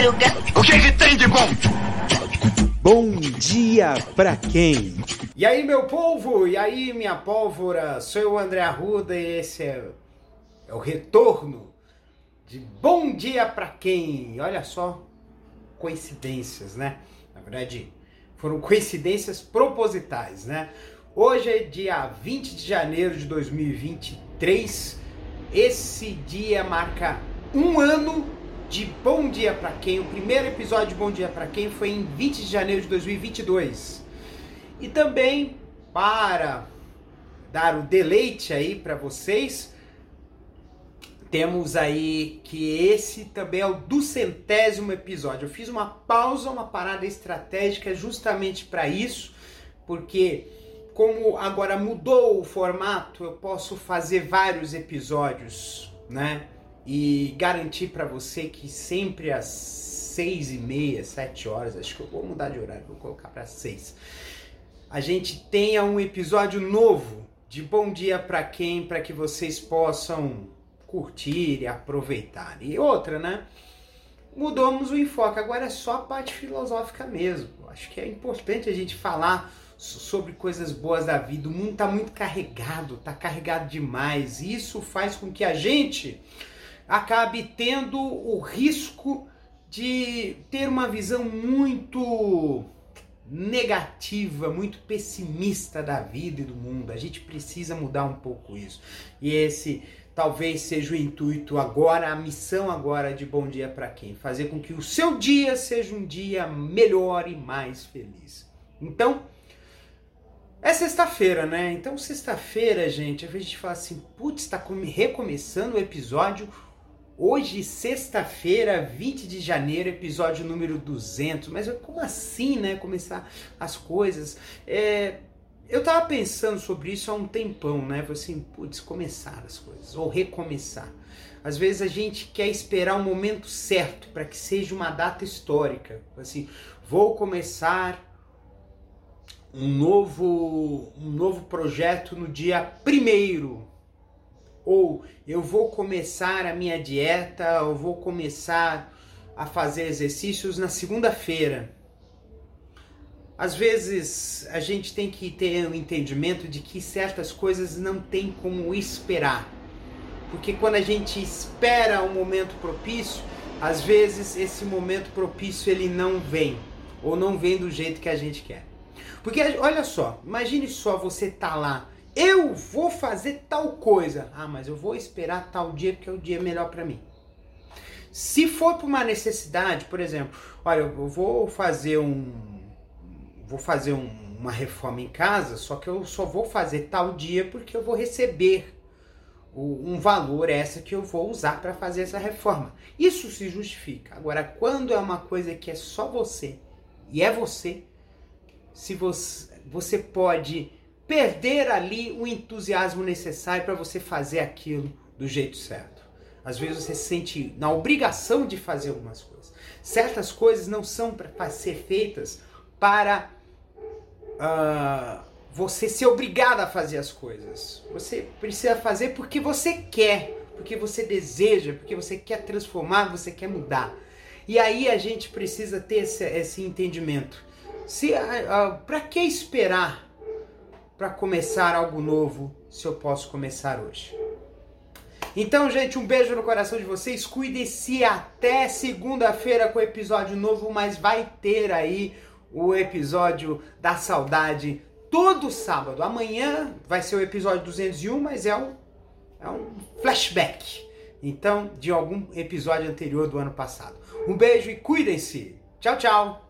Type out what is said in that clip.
madruga. O que, que tem de bom? Bom dia pra quem? E aí, meu povo? E aí, minha pólvora? Sou eu, André Arruda, e esse é, é o retorno de Bom Dia Pra Quem? Olha só, coincidências, né? Na verdade, foram coincidências propositais, né? Hoje é dia 20 de janeiro de 2023. Esse dia marca um ano de Bom Dia Pra Quem. O primeiro episódio de Bom Dia Pra Quem foi em 20 de janeiro de 2022. E também para dar o deleite aí para vocês, temos aí que esse também é o duzentésimo episódio. Eu fiz uma pausa, uma parada estratégica justamente para isso, porque como agora mudou o formato, eu posso fazer vários episódios, né? E garantir para você que sempre às seis e meia, sete horas, acho que eu vou mudar de horário, vou colocar para seis, a gente tenha um episódio novo de Bom Dia para quem, para que vocês possam curtir e aproveitar. E outra, né? Mudamos o enfoque, agora é só a parte filosófica mesmo. Acho que é importante a gente falar sobre coisas boas da vida. O mundo está muito carregado, está carregado demais. Isso faz com que a gente acabe tendo o risco de ter uma visão muito negativa, muito pessimista da vida e do mundo. A gente precisa mudar um pouco isso. E esse talvez seja o intuito agora, a missão agora de Bom Dia para quem? Fazer com que o seu dia seja um dia melhor e mais feliz. Então, é sexta-feira, né? Então, sexta-feira, gente, vezes a gente fala assim, putz, está recomeçando o episódio Hoje, sexta-feira, 20 de janeiro, episódio número 200. Mas como assim, né? Começar as coisas. É, eu tava pensando sobre isso há um tempão, né? Falei assim, putz, começar as coisas, ou recomeçar. Às vezes a gente quer esperar o um momento certo para que seja uma data histórica. Assim, vou começar um novo, um novo projeto no dia primeiro ou eu vou começar a minha dieta, eu vou começar a fazer exercícios na segunda-feira. Às vezes a gente tem que ter o um entendimento de que certas coisas não tem como esperar. Porque quando a gente espera um momento propício, às vezes esse momento propício ele não vem ou não vem do jeito que a gente quer. Porque olha só, imagine só você tá lá eu vou fazer tal coisa. Ah, mas eu vou esperar tal dia porque é o dia melhor para mim. Se for por uma necessidade, por exemplo, olha, eu vou fazer um vou fazer um, uma reforma em casa, só que eu só vou fazer tal dia porque eu vou receber um valor essa que eu vou usar para fazer essa reforma. Isso se justifica. Agora, quando é uma coisa que é só você e é você, se você, você pode perder ali o entusiasmo necessário para você fazer aquilo do jeito certo. Às vezes você se sente na obrigação de fazer algumas coisas. Certas coisas não são para ser feitas para uh, você ser obrigado a fazer as coisas. Você precisa fazer porque você quer, porque você deseja, porque você quer transformar, você quer mudar. E aí a gente precisa ter esse, esse entendimento. Se, uh, uh, para que esperar para começar algo novo se eu posso começar hoje. Então, gente, um beijo no coração de vocês. Cuidem-se até segunda-feira com episódio novo, mas vai ter aí o episódio da saudade todo sábado. Amanhã vai ser o episódio 201, mas é um, é um flashback. Então, de algum episódio anterior do ano passado. Um beijo e cuidem-se. Tchau, tchau.